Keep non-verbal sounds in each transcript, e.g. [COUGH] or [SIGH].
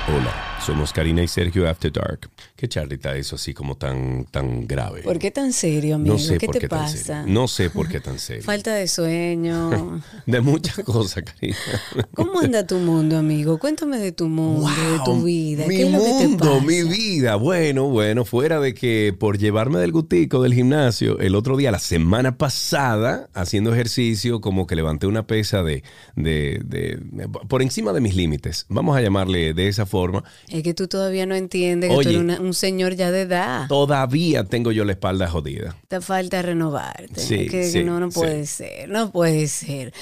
Hola. Somos Karina y Sergio After Dark. ¿Qué charlita eso así como tan, tan grave? ¿Por qué tan serio, amigo? No sé ¿Qué por te qué tan pasa? serio. No sé por qué tan [LAUGHS] serio. Falta de sueño. [LAUGHS] de muchas cosas, Karina. [LAUGHS] ¿Cómo anda tu mundo, amigo? Cuéntame de tu mundo, de tu vida. Mi ¿Qué es lo que te mundo, pasa? mi vida. Bueno, bueno, fuera de que por llevarme del gustico del gimnasio, el otro día, la semana pasada, haciendo ejercicio, como que levanté una pesa de, de, de- por encima de mis límites. Vamos a llamarle de esa forma. Es que tú todavía no entiendes que tú eres una- un señor ya de edad. Todavía tengo yo la espalda jodida. Te falta renovarte. Sí, que sí, no, no sí. puede ser, no puede ser.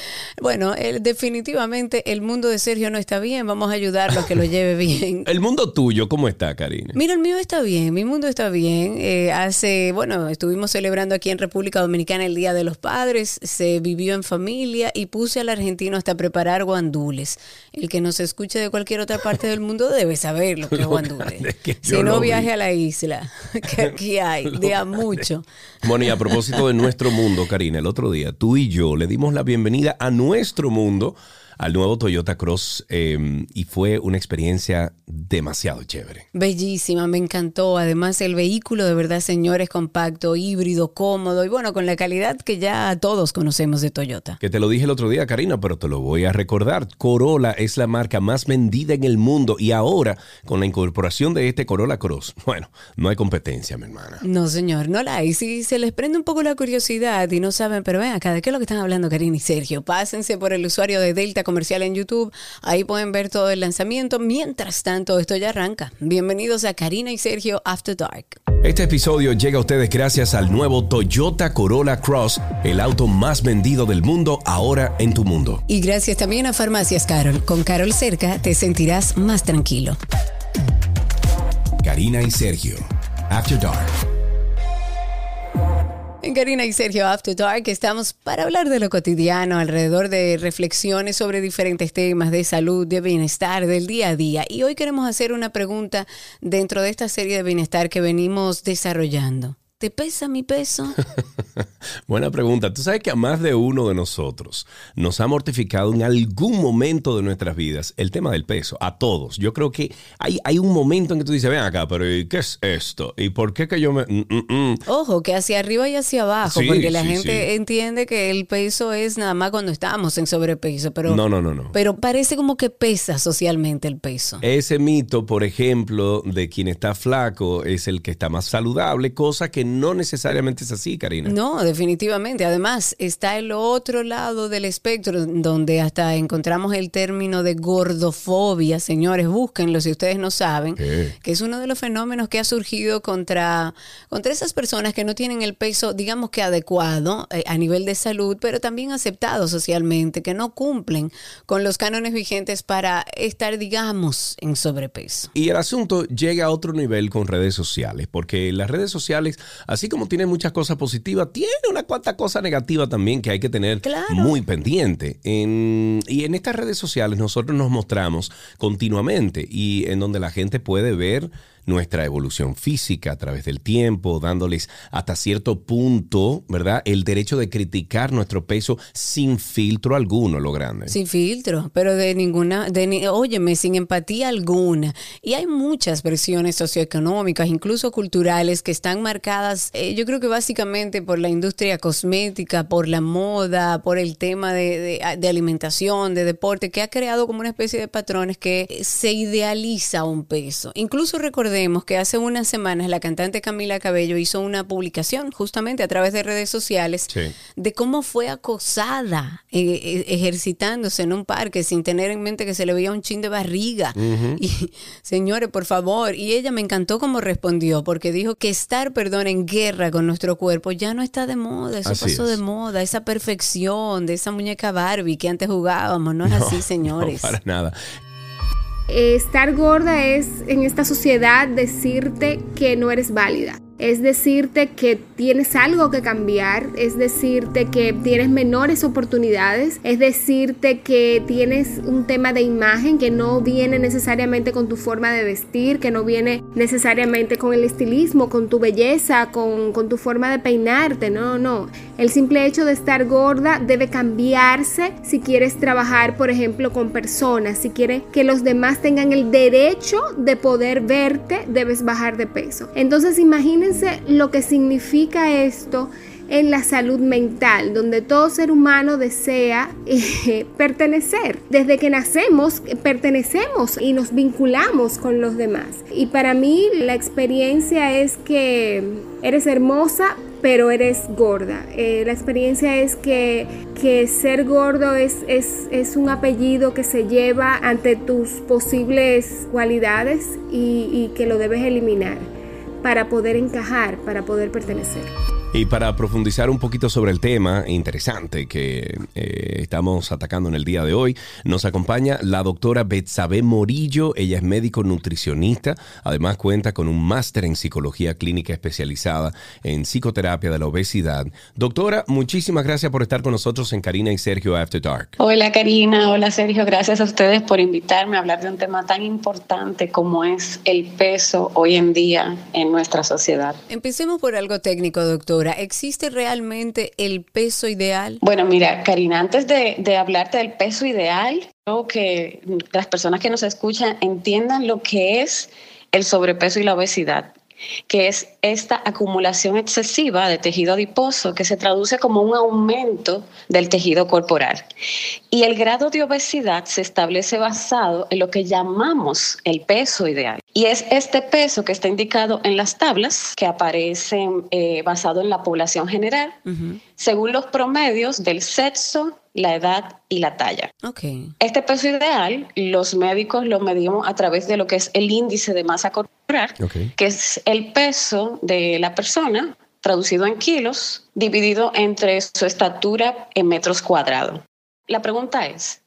Bueno, el- definitivamente el mundo de Sergio no está bien. Vamos a ayudarlo a que lo [LAUGHS] lleve bien. El mundo tuyo, ¿cómo está, Karina? Mira, el mío está bien, mi mundo está bien. Eh, hace, bueno, estuvimos celebrando aquí en República Dominicana el Día de los Padres, se vivió en familia y puse al argentino hasta preparar guandules. El que nos escuche de cualquier otra parte del mundo debe saber lo [LAUGHS] que es que Si no vi. viaje a la isla, [LAUGHS] que aquí hay, [LAUGHS] de a mucho. Bueno, y a propósito de nuestro mundo, Karina, el otro día tú y yo le dimos la bienvenida a nuestro mundo, al nuevo Toyota Cross, eh, y fue una experiencia demasiado chévere. Bellísima, me encantó. Además, el vehículo de verdad, señores, compacto, híbrido, cómodo y bueno, con la calidad que ya todos conocemos de Toyota. Que te lo dije el otro día, Karina, pero te lo voy a recordar. Corolla es la marca más vendida en el mundo y ahora, con la incorporación de este Corolla Cross, [LAUGHS] bueno, no hay competencia, mi hermana. No, señor, no la hay. Si se les prende un poco la curiosidad y no saben, pero ven acá, ¿de qué es lo que están hablando Karina y Sergio? Pásense por el usuario de Delta Comercial en YouTube. Ahí pueden ver todo el lanzamiento. Mientras tanto, esto ya arranca. Bienvenidos a Karina y Sergio After Dark. Este episodio llega a ustedes gracias al nuevo Toyota Corolla Cross, el auto más vendido del mundo ahora en tu mundo. Y gracias también a Farmacias Carol. Con Carol cerca te sentirás más tranquilo. Karina y Sergio, After Dark. En Karina y Sergio After Dark estamos para hablar de lo cotidiano, alrededor de reflexiones sobre diferentes temas de salud, de bienestar, del día a día. Y hoy queremos hacer una pregunta dentro de esta serie de bienestar que venimos desarrollando. ¿Te pesa mi peso? [LAUGHS] Buena pregunta. Tú sabes que a más de uno de nosotros nos ha mortificado en algún momento de nuestras vidas el tema del peso. A todos. Yo creo que hay, hay un momento en que tú dices, ven acá, pero ¿y qué es esto? ¿Y por qué que yo me... mm, mm, mm"? Ojo, que hacia arriba y hacia abajo, Sí, porque la sí, gente sí. entiende que el peso es nada más cuando estamos en sobrepeso, pero, No, no, no, no. pero parece como que pesa socialmente el peso. Ese mito, por ejemplo, de quien está flaco es el que está más saludable, cosa que no necesariamente es así, Karina. No, definitivamente. Además, está el otro lado del espectro, donde hasta encontramos el término de gordofobia. Señores, búsquenlo si ustedes no saben, ¿Qué? que es uno de los fenómenos que ha surgido contra, contra esas personas que no tienen el peso, digamos que adecuado eh, a nivel de salud, pero también aceptado socialmente, que no cumplen con los cánones vigentes para estar, digamos, en sobrepeso. Y el asunto llega a otro nivel con redes sociales, porque las redes sociales, así como tienen muchas cosas positivas, tiene una cuanta cosa negativa también que hay que tener Claro. muy pendiente. En- y en estas redes sociales nosotros nos mostramos continuamente y en donde la gente puede ver nuestra evolución física a través del tiempo, dándoles hasta cierto punto, ¿verdad? El derecho de criticar nuestro peso sin filtro alguno, lo grande. Sin filtro, pero de ninguna, de ni- óyeme, sin empatía alguna. Y hay muchas versiones socioeconómicas, incluso culturales, que están marcadas, eh, yo creo que básicamente por la industria cosmética, por la moda, por el tema de, de- de alimentación, de deporte, que ha creado como una especie de patrones que se idealiza un peso. Incluso recordemos que hace unas semanas la cantante Camila Cabello hizo una publicación justamente a través de redes sociales Sí. de cómo fue acosada eh, eh, ejercitándose en un parque sin tener en mente que se le veía un chin de barriga. Y [LAUGHS] señores, por favor, y ella me encantó cómo respondió, porque dijo que estar, perdón, en guerra con nuestro cuerpo ya no está de moda, eso Así pasó es. de moda, esa perfección de esa muñeca Barbie que antes jugábamos, no es así, [LAUGHS] señores. No, para nada. Estar gorda es en esta sociedad decirte que no eres válida. Es decirte que tienes algo que cambiar, es decirte que tienes menores oportunidades, es decirte que tienes un tema de imagen que no viene necesariamente con tu forma de vestir, que no viene necesariamente con el estilismo, con tu belleza, con, tu forma de peinarte, no, no. El simple hecho de estar gorda debe cambiarse si quieres trabajar, por ejemplo, con personas, si quieres que los demás tengan el derecho de poder verte, debes bajar de peso. Entonces imagínense lo que significa esto en la salud mental, donde todo ser humano desea eh, [LAUGHS] pertenecer. Desde que nacemos, pertenecemos y nos vinculamos con los demás. Y para mí la experiencia es que eres hermosa, pero eres gorda. Eh, la experiencia es que, que ser gordo es, es, es, un apellido que se lleva ante tus posibles cualidades y que lo debes eliminar para poder encajar, para poder pertenecer. Y para profundizar un poquito sobre el tema interesante que eh, estamos atacando en el día de hoy, nos acompaña la doctora Betsabe Morillo. Ella es médico nutricionista, además cuenta con un máster en psicología clínica especializada en psicoterapia de la obesidad. Doctora, muchísimas gracias por estar con nosotros en Karina y Sergio After Dark. Hola Karina, hola Sergio, gracias a ustedes por invitarme a hablar de un tema tan importante como es el peso hoy en día en nuestra sociedad. Empecemos por algo técnico, doctor. ¿Existe realmente el peso ideal? Bueno, mira, Karina, antes de, hablarte del peso ideal, creo que las personas que nos escuchan entiendan lo que es el sobrepeso y la obesidad que es esta acumulación excesiva de tejido adiposo que se traduce como un aumento del tejido corporal. Y el grado de obesidad se establece basado en lo que llamamos el peso ideal. Y es este peso que está indicado en las tablas que aparecen eh, basado en la población general, según los promedios del sexo, la edad y la talla. Okay. Este peso ideal, los médicos lo medimos a través de lo que es el índice de masa corporal, que es el peso de la persona traducido en kilos, dividido entre su estatura en metros cuadrados. La pregunta es,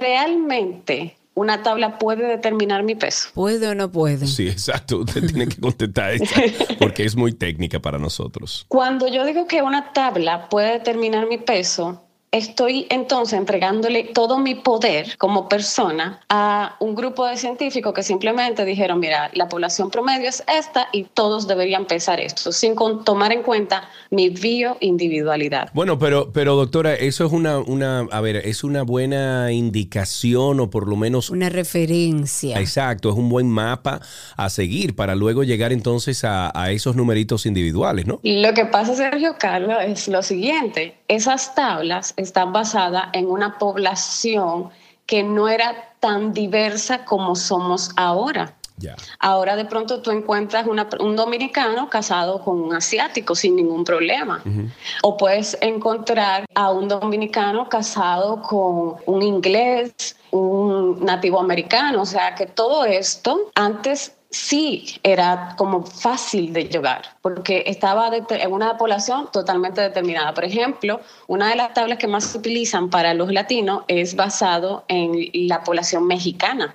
¿realmente una tabla puede determinar mi peso? ¿Puede o no puede? Sí, exacto. Usted tiene que contestar esa [LAUGHS] porque es muy técnica para nosotros. Cuando yo digo que una tabla puede determinar mi peso, estoy entonces entregándole todo mi poder como persona a un grupo de científicos que simplemente dijeron, mira, la población promedio es esta y todos deberían pensar esto, sin tomar en cuenta mi bioindividualidad. Bueno, pero, pero doctora, eso es una, una, a ver, es una buena indicación o por lo menos... Una referencia. Exacto, es un buen mapa a seguir para luego llegar entonces a, a esos numeritos individuales, ¿no? Lo que pasa, Sergio Carlos, es lo siguiente, esas tablas están basadas en una población que no era tan diversa como somos ahora. Ahora de pronto tú encuentras un dominicano casado con un asiático sin ningún problema. O puedes encontrar a un dominicano casado con un inglés, un nativo americano. O sea que todo esto antes sí era como fácil de llegar, porque estaba en una población totalmente determinada. Por ejemplo, una de las tablas que más se utilizan para los latinos es basado en la población mexicana.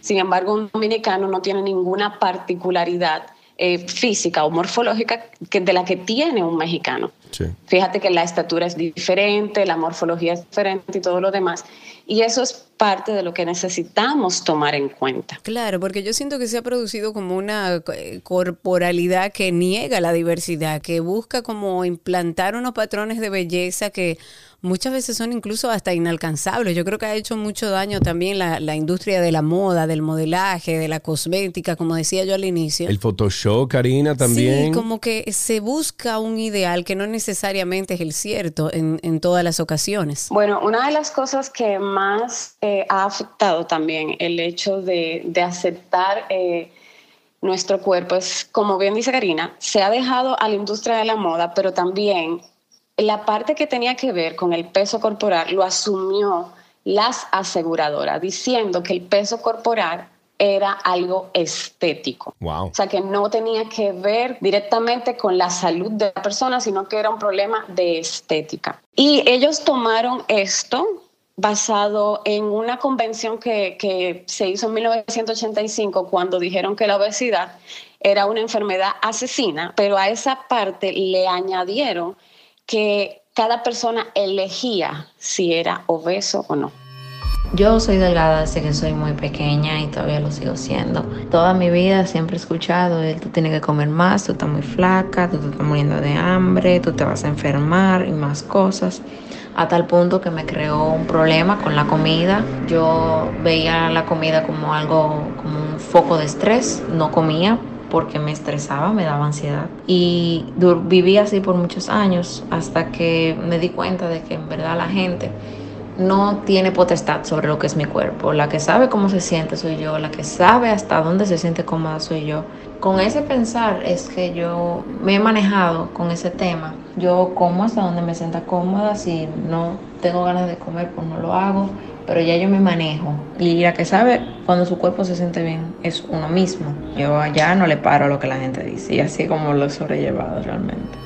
Sin embargo, un dominicano no tiene ninguna particularidad eh, física o morfológica que, de la que tiene un mexicano. Fíjate que la estatura es diferente, la morfología es diferente y todo lo demás. Y eso es parte de lo que necesitamos tomar en cuenta. Claro, porque yo siento que se ha producido como una eh, corporalidad que niega la diversidad, que busca como implantar unos patrones de belleza que muchas veces son incluso hasta inalcanzables. Yo creo que ha hecho mucho daño también la, la, industria de la moda, del modelaje, de la cosmética, como decía yo al inicio. El Photoshop, Karina, también. Sí, como que se busca un ideal que no necesariamente es el cierto en, en todas las ocasiones. Bueno, una de las cosas que más eh, ha afectado también el hecho de, de aceptar... Eh, nuestro cuerpo es, como bien dice Karina, se ha dejado a la industria de la moda, pero también la parte que tenía que ver con el peso corporal lo asumió las aseguradoras, diciendo que el peso corporal era algo estético. Wow. O sea, que no tenía que ver directamente con la salud de la persona, sino que era un problema de estética. Y ellos tomaron esto basado en una convención que, que se hizo en 1985 cuando dijeron que la obesidad era una enfermedad asesina, pero a esa parte le añadieron que cada persona elegía si era obeso o no. Yo soy delgada desde que soy muy pequeña y todavía lo sigo siendo. Toda mi vida siempre he escuchado, tú tienes que comer más, tú estás muy flaca, tú estás muriendo de hambre, tú te vas a enfermar y más cosas. A tal punto que me creó un problema con la comida. Yo veía la comida como algo, como un foco de estrés. No comía porque me estresaba, me daba ansiedad. Y viví así por muchos años hasta que me di cuenta de que en verdad la gente no tiene potestad sobre lo que es mi cuerpo. La que sabe cómo se siente soy yo, la que sabe hasta dónde se siente cómoda soy yo. Con ese pensar es que yo me he manejado con ese tema. Yo como hasta donde me sienta cómoda, si no tengo ganas de comer, pues no lo hago, pero ya yo me manejo. Y la que sabe cuando su cuerpo se siente bien es uno mismo. Yo allá no le paro a lo que la gente dice y así como lo he sobrellevado realmente.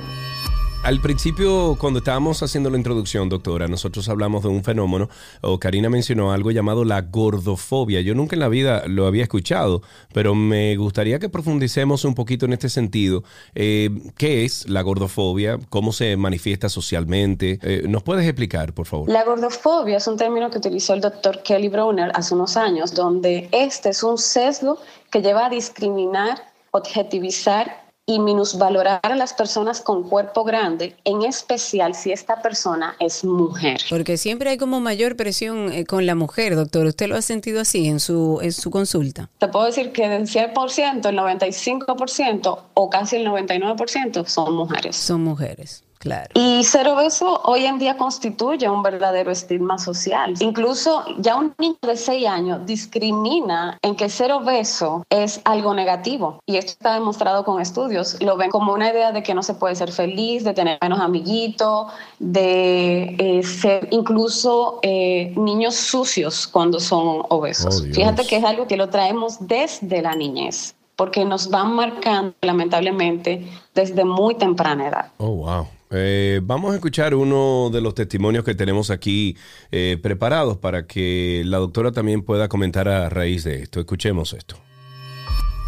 Al principio, cuando estábamos haciendo la introducción, doctora, nosotros hablamos de un fenómeno, o Karina mencionó algo llamado la gordofobia. Yo nunca en la vida lo había escuchado, pero me gustaría que profundicemos un poquito en este sentido. Eh, ¿Qué es la gordofobia? ¿Cómo se manifiesta socialmente? Eh, ¿Nos puedes explicar, por favor? La gordofobia es un término que utilizó el doctor Kelly Browner hace unos años, donde este es un sesgo que lleva a discriminar, objetivizar y minusvalorar a las personas con cuerpo grande, en especial si esta persona es mujer. Porque siempre hay como mayor presión eh, con la mujer, doctor. ¿Usted lo ha sentido así en su, en su consulta? Te puedo decir que del 100%, el 95% o casi el 99% son mujeres. Son mujeres. Claro. Y ser obeso hoy en día constituye un verdadero estigma social. Incluso ya un niño de 6 años discrimina en que ser obeso es algo negativo. Y esto está demostrado con estudios. Lo ven como una idea de que no se puede ser feliz, de tener menos amiguitos, de eh, ser incluso eh, niños sucios cuando son obesos. Oh, Fíjate que es algo que lo traemos desde la niñez porque nos van marcando lamentablemente desde muy temprana edad. Oh, wow. Eh, vamos a escuchar uno de los testimonios que tenemos aquí eh, preparados para que la doctora también pueda comentar a raíz de esto. Escuchemos esto.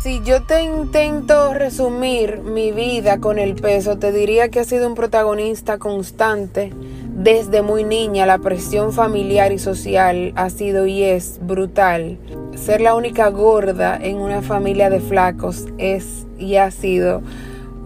Si yo te intento resumir mi vida con el peso, te diría que ha sido un protagonista constante. Desde muy niña la presión familiar y social ha sido y es brutal. Ser la única gorda en una familia de flacos es y ha sido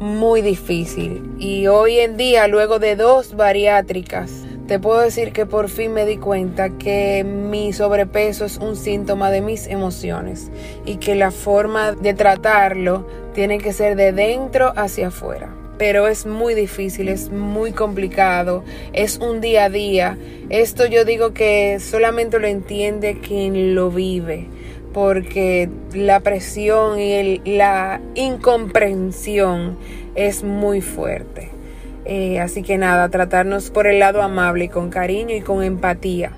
muy difícil. Y hoy en día, luego de dos bariátricas, te puedo decir que por fin me di cuenta que mi sobrepeso es un síntoma de mis emociones y que la forma de tratarlo tiene que ser de dentro hacia afuera. Pero es muy difícil, es muy complicado, es un día a día. Esto yo digo que solamente lo entiende quien lo vive porque la presión y la incomprensión es muy fuerte. Eh, así que nada, tratarnos por el lado amable con cariño y con empatía.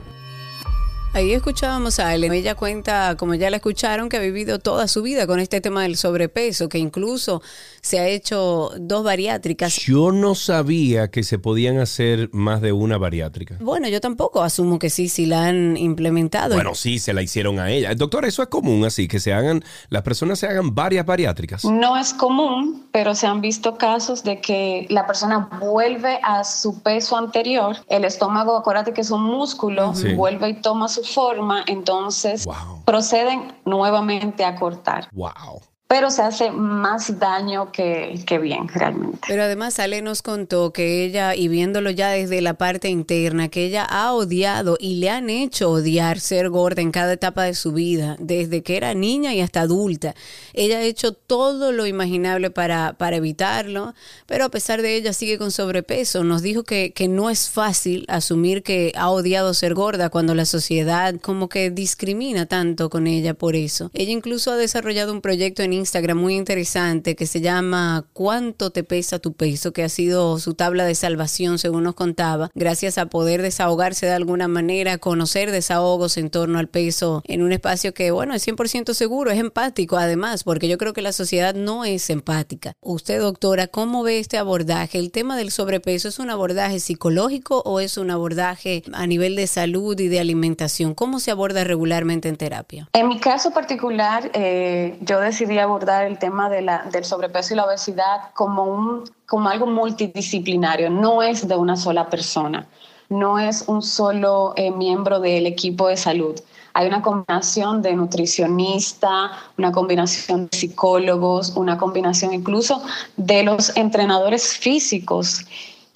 Ahí escuchábamos a Ellen. Ella cuenta, como ya la escucharon, que ha vivido toda su vida con este tema del sobrepeso, que incluso se ha hecho dos bariátricas. Yo no sabía que se podían hacer más de una bariátrica. Bueno, yo tampoco asumo que sí, si la han implementado. Bueno, sí, se la hicieron a ella. Doctor, ¿eso es común así, que se hagan, las personas se hagan varias bariátricas? No es común, pero se han visto casos de que la persona vuelve a su peso anterior, el estómago, acuérdate que es un músculo, vuelve y toma su forma, entonces proceden nuevamente a cortar. Wow pero se hace más daño que, bien realmente. Pero además Ale nos contó que ella, y viéndolo ya desde la parte interna, que ella ha odiado y le han hecho odiar ser gorda en cada etapa de su vida, desde que era niña y hasta adulta. Ella ha hecho todo lo imaginable para, para evitarlo, pero a pesar de ella sigue con sobrepeso. Nos dijo que, que no es fácil asumir que ha odiado ser gorda cuando la sociedad como que discrimina tanto con ella por eso. Ella incluso ha desarrollado un proyecto en Instagram muy interesante que se llama ¿Cuánto te pesa tu peso? que ha sido su tabla de salvación según nos contaba, gracias a poder desahogarse de alguna manera, conocer desahogos en torno al peso en un espacio que, bueno, es 100% seguro, es empático además, porque yo creo que la sociedad no es empática. Usted, doctora, ¿cómo ve este abordaje? ¿El tema del sobrepeso es un abordaje psicológico o es un abordaje a nivel de salud y de alimentación? ¿Cómo se aborda regularmente en terapia? En mi caso particular, eh, yo decidí abordar el tema de la, del sobrepeso y la obesidad como, un, como algo multidisciplinario, no es de una sola persona, no es un solo eh, miembro del equipo de salud. Hay una combinación de nutricionista, una combinación de psicólogos, una combinación incluso de los entrenadores físicos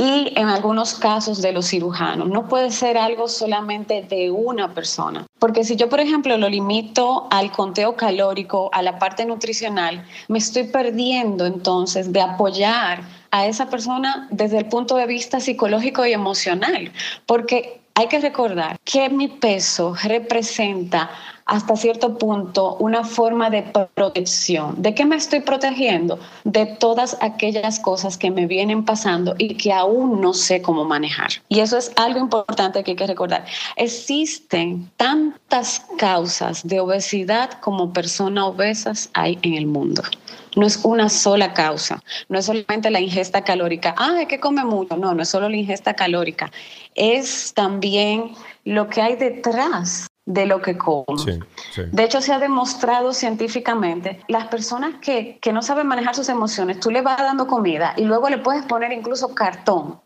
y en algunos casos de los cirujanos. No puede ser algo solamente de una persona. Porque si yo, por ejemplo, lo limito al conteo calórico, a la parte nutricional, me estoy perdiendo entonces de apoyar a esa persona desde el punto de vista psicológico y emocional. Porque hay que recordar que mi peso representa hasta cierto punto una forma de protección. ¿De qué me estoy protegiendo? De todas aquellas cosas que me vienen pasando y que aún no sé cómo manejar. Y eso es algo importante que hay que recordar. Existen tantas causas de obesidad como personas obesas hay en el mundo. No es una sola causa, no es solamente la ingesta calórica. Ah, es que come mucho. No, no es solo la ingesta calórica. Es también lo que hay detrás de lo que como. De hecho, se ha demostrado científicamente, las personas que, que no saben manejar sus emociones, tú le vas dando comida y luego le puedes poner incluso cartón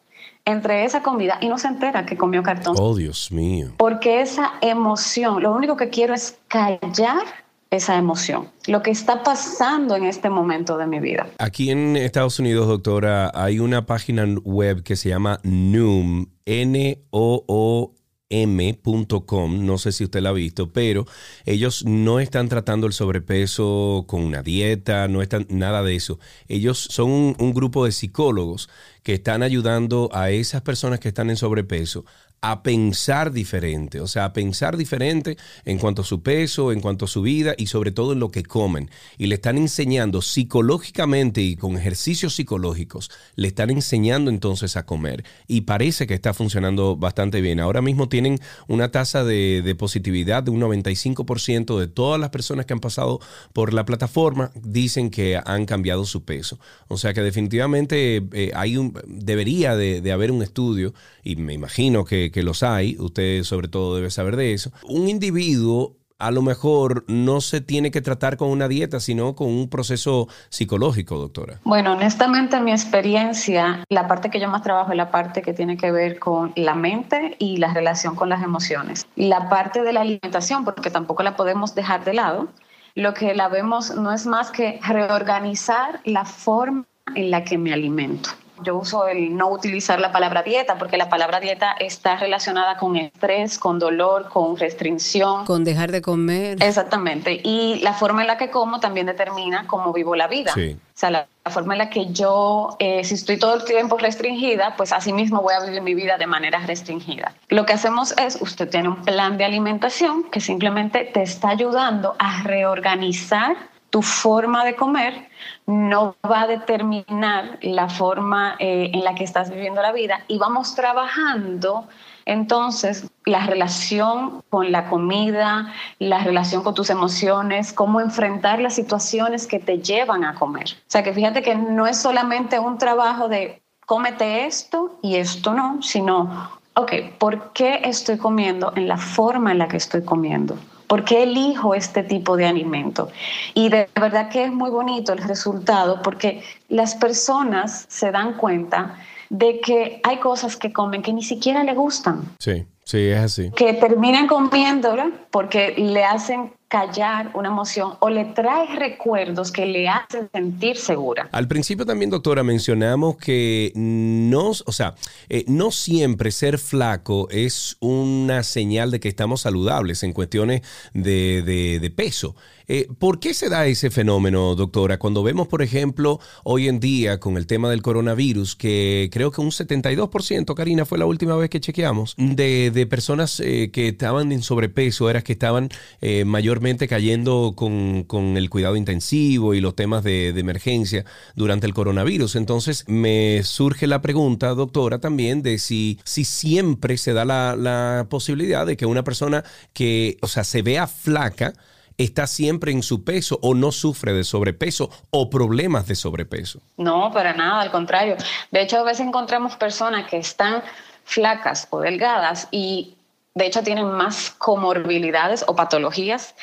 entre esa comida y no se entera que comió cartón. Oh, Dios mío. Porque esa emoción, lo único que quiero es callar esa emoción, lo que está pasando en este momento de mi vida. Aquí en Estados Unidos, doctora, hay una página web que se llama Noom, N-O-O m.com, no sé si usted la ha visto, pero ellos no están tratando el sobrepeso con una dieta, no están nada de eso. Ellos son un, un, grupo de psicólogos que están ayudando a esas personas que están en sobrepeso a pensar diferente, o sea, a pensar diferente en cuanto a su peso, en cuanto a su vida y sobre todo en lo que comen. Y le están enseñando psicológicamente y con ejercicios psicológicos, le están enseñando entonces a comer. Y parece que está funcionando bastante bien. Ahora mismo tienen una tasa de, positividad de un 95% de todas las personas que han pasado por la plataforma dicen que han cambiado su peso. O sea que definitivamente eh, hay un, debería de haber un estudio y me imagino que, los hay, usted sobre todo debe saber de eso, un individuo a lo mejor no se tiene que tratar con una dieta, sino con un proceso psicológico, doctora? Bueno, honestamente, en mi experiencia, la parte que yo más trabajo es la parte que tiene que ver con la mente y la relación con las emociones. La parte de la alimentación, porque tampoco la podemos dejar de lado, lo que la vemos no es más que reorganizar la forma en la que me alimento. Yo uso el no utilizar la palabra dieta porque la palabra dieta está relacionada con estrés, con dolor, con restricción. Con dejar de comer. Exactamente. Y la forma en la que como también determina cómo vivo la vida. O sea, la, forma en la que yo, eh, si estoy todo el tiempo restringida, pues así mismo voy a vivir mi vida de manera restringida. Lo que hacemos es, usted tiene un plan de alimentación que simplemente te está ayudando a reorganizar tu forma de comer no va a determinar la forma eh, en la que estás viviendo la vida y vamos trabajando entonces la relación con la comida, la relación con tus emociones, cómo enfrentar las situaciones que te llevan a comer. O sea que fíjate que no es solamente un trabajo de cómete esto y esto no, sino, ok, ¿por qué estoy comiendo en la forma en la que estoy comiendo? ¿Por qué elijo este tipo de alimento? Y de verdad que es muy bonito el resultado porque las personas se dan cuenta de que hay cosas que comen que ni siquiera le gustan. Sí, sí, es así. Que terminan comiéndola porque le hacen callar una emoción o le trae recuerdos que le hacen sentir segura. Al principio también, doctora, mencionamos que no, o sea, eh, no siempre ser flaco es una señal de que estamos saludables en cuestiones de, de peso. Eh, ¿Por qué se da ese fenómeno, doctora? Cuando vemos, por ejemplo, hoy en día con el tema del coronavirus, que creo que un 72%, Karina, fue la última vez que chequeamos, de, personas eh, que estaban en sobrepeso, eras que estaban eh, mayormente cayendo con, el cuidado intensivo y los temas de, emergencia durante el coronavirus. Entonces, me surge la pregunta, doctora, también de si, si siempre se da la, la posibilidad de que una persona que, o sea, se vea flaca, está siempre en su peso o no sufre de sobrepeso o problemas de sobrepeso. No, para nada, al contrario. De hecho, a veces encontramos personas que están flacas o delgadas y de hecho tienen más comorbilidades o patologías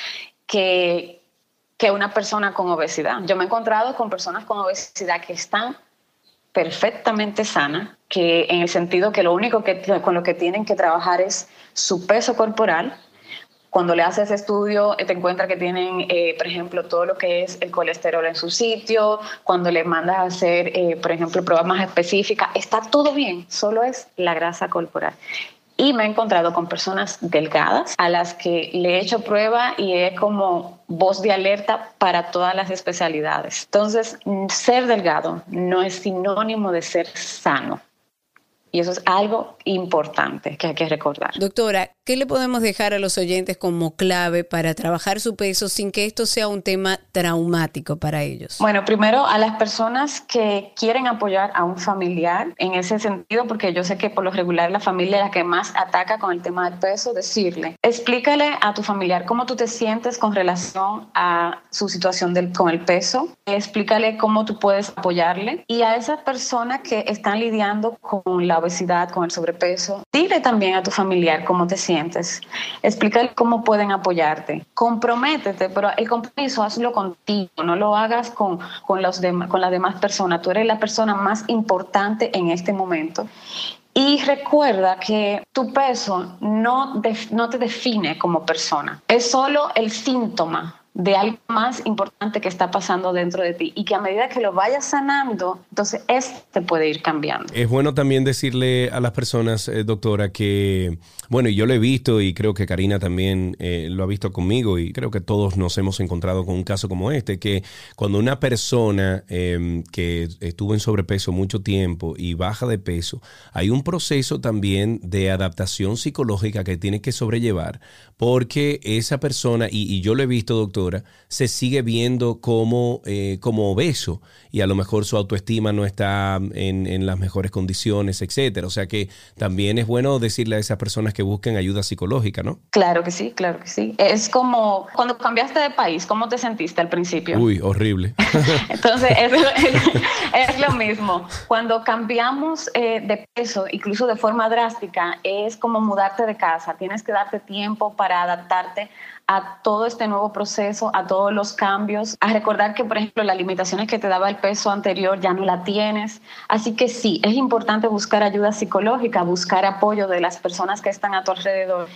que que una persona con obesidad. Yo me he encontrado con personas con obesidad que están perfectamente sanas, que en el sentido que lo único que, con lo que tienen que trabajar es su peso corporal. Cuando le haces estudio, te encuentras que tienen, eh, por ejemplo, todo lo que es el colesterol en su sitio. Cuando le mandas a hacer, eh, por ejemplo, pruebas más específicas, está todo bien, solo es la grasa corporal y me he encontrado con personas delgadas a las que le he hecho prueba y es como voz de alerta para todas las especialidades. Entonces, ser delgado no es sinónimo de ser sano. Y eso es algo importante que hay que recordar. Doctora, ¿qué le podemos dejar a los oyentes como clave para trabajar su peso sin que esto sea un tema traumático para ellos? Bueno, primero a las personas que quieren apoyar a un familiar en ese sentido, porque yo sé que por lo regular la familia es la que más ataca con el tema del peso, decirle, explícale a tu familiar cómo tú te sientes con relación a su situación del, con el peso, explícale cómo tú puedes apoyarle y a esas personas que están lidiando con la obesidad, con el sobrepeso. Dile también a tu familiar cómo te sientes. Explícale cómo pueden apoyarte. Comprométete, pero el compromiso hazlo contigo, no lo hagas con, con las demás personas. Tú eres la persona más importante en este momento. Y recuerda que tu peso no, no te define como persona, es solo el síntoma de algo más importante que está pasando dentro de ti y que a medida que lo vayas sanando, entonces este puede ir cambiando. Es bueno también decirle a las personas, eh, doctora, que, bueno, yo lo he visto y creo que Karina también eh, lo ha visto conmigo y creo que todos nos hemos encontrado con un caso como este, que cuando una persona em, que estuvo en sobrepeso mucho tiempo y baja de peso, hay un proceso también de adaptación psicológica que tiene que sobrellevar porque esa persona, y, yo lo he visto, se sigue viendo como, eh, como obeso y a lo mejor su autoestima no está en, las mejores condiciones, etcétera. O sea que también es bueno decirle a esas personas que busquen ayuda psicológica, ¿no? Claro que sí, claro que sí. Es como cuando cambiaste de país, ¿cómo te sentiste al principio? Uy, horrible. [LAUGHS] Entonces, [LAUGHS] es, lo mismo. Cuando cambiamos eh, de peso, incluso de forma drástica, es como mudarte de casa. Tienes que darte tiempo para adaptarte a todo este nuevo proceso, a todos los cambios, a recordar que, por ejemplo, las limitaciones que te daba el peso anterior ya no la tienes. Así que sí, es importante buscar ayuda psicológica, buscar apoyo de las personas que están a tu alrededor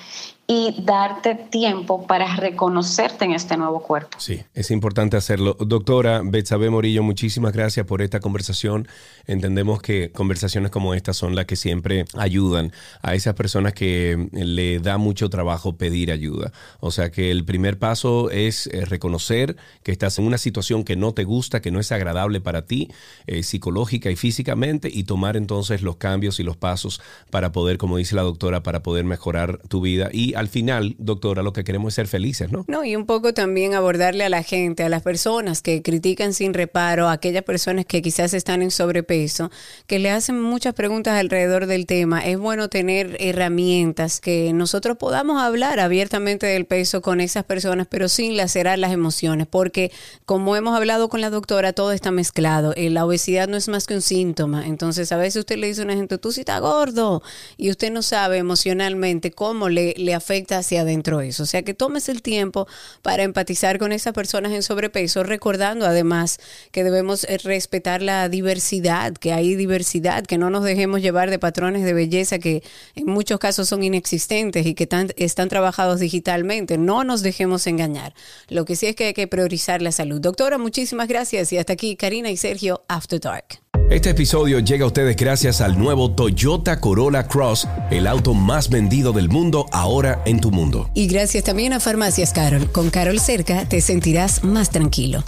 y darte tiempo para reconocerte en este nuevo cuerpo. Sí, es importante hacerlo. Doctora Betsabe Morillo, muchísimas gracias por esta conversación. Entendemos que conversaciones como esta son las que siempre ayudan a esas personas que le da mucho trabajo pedir ayuda. O sea que el primer paso es eh, reconocer que estás en una situación que no te gusta, que no es agradable para ti, eh, psicológica y físicamente, y tomar entonces los cambios y los pasos para poder, como dice la doctora, para poder mejorar tu vida y al final, doctora, lo que queremos es ser felices, ¿no? No, y un poco también abordarle a la gente, a las personas que critican sin reparo, a aquellas personas que quizás están en sobrepeso, que le hacen muchas preguntas alrededor del tema. Es bueno tener herramientas que nosotros podamos hablar abiertamente del peso con esas personas, pero sin lacerar las emociones, porque como hemos hablado con la doctora, todo está mezclado. Eh, la obesidad no es más que un síntoma. Entonces, a veces usted le dice a una gente, tú sí estás gordo, y usted no sabe emocionalmente cómo le, le afecta afecta hacia adentro eso. O sea que tomes el tiempo para empatizar con esas personas en sobrepeso, recordando además que debemos eh, respetar la diversidad, que hay diversidad, que no nos dejemos llevar de patrones de belleza que en muchos casos son inexistentes y que están trabajados digitalmente. No nos dejemos engañar. Lo que sí es que hay que priorizar la salud. Doctora, muchísimas gracias y hasta aquí Karina y Sergio After Dark. Este episodio llega a ustedes gracias al nuevo Toyota Corolla Cross, el auto más vendido del mundo ahora en tu mundo. Y gracias también a Farmacias Carol. Con Carol cerca te sentirás más tranquilo.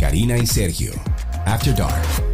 Karina y Sergio, After Dark.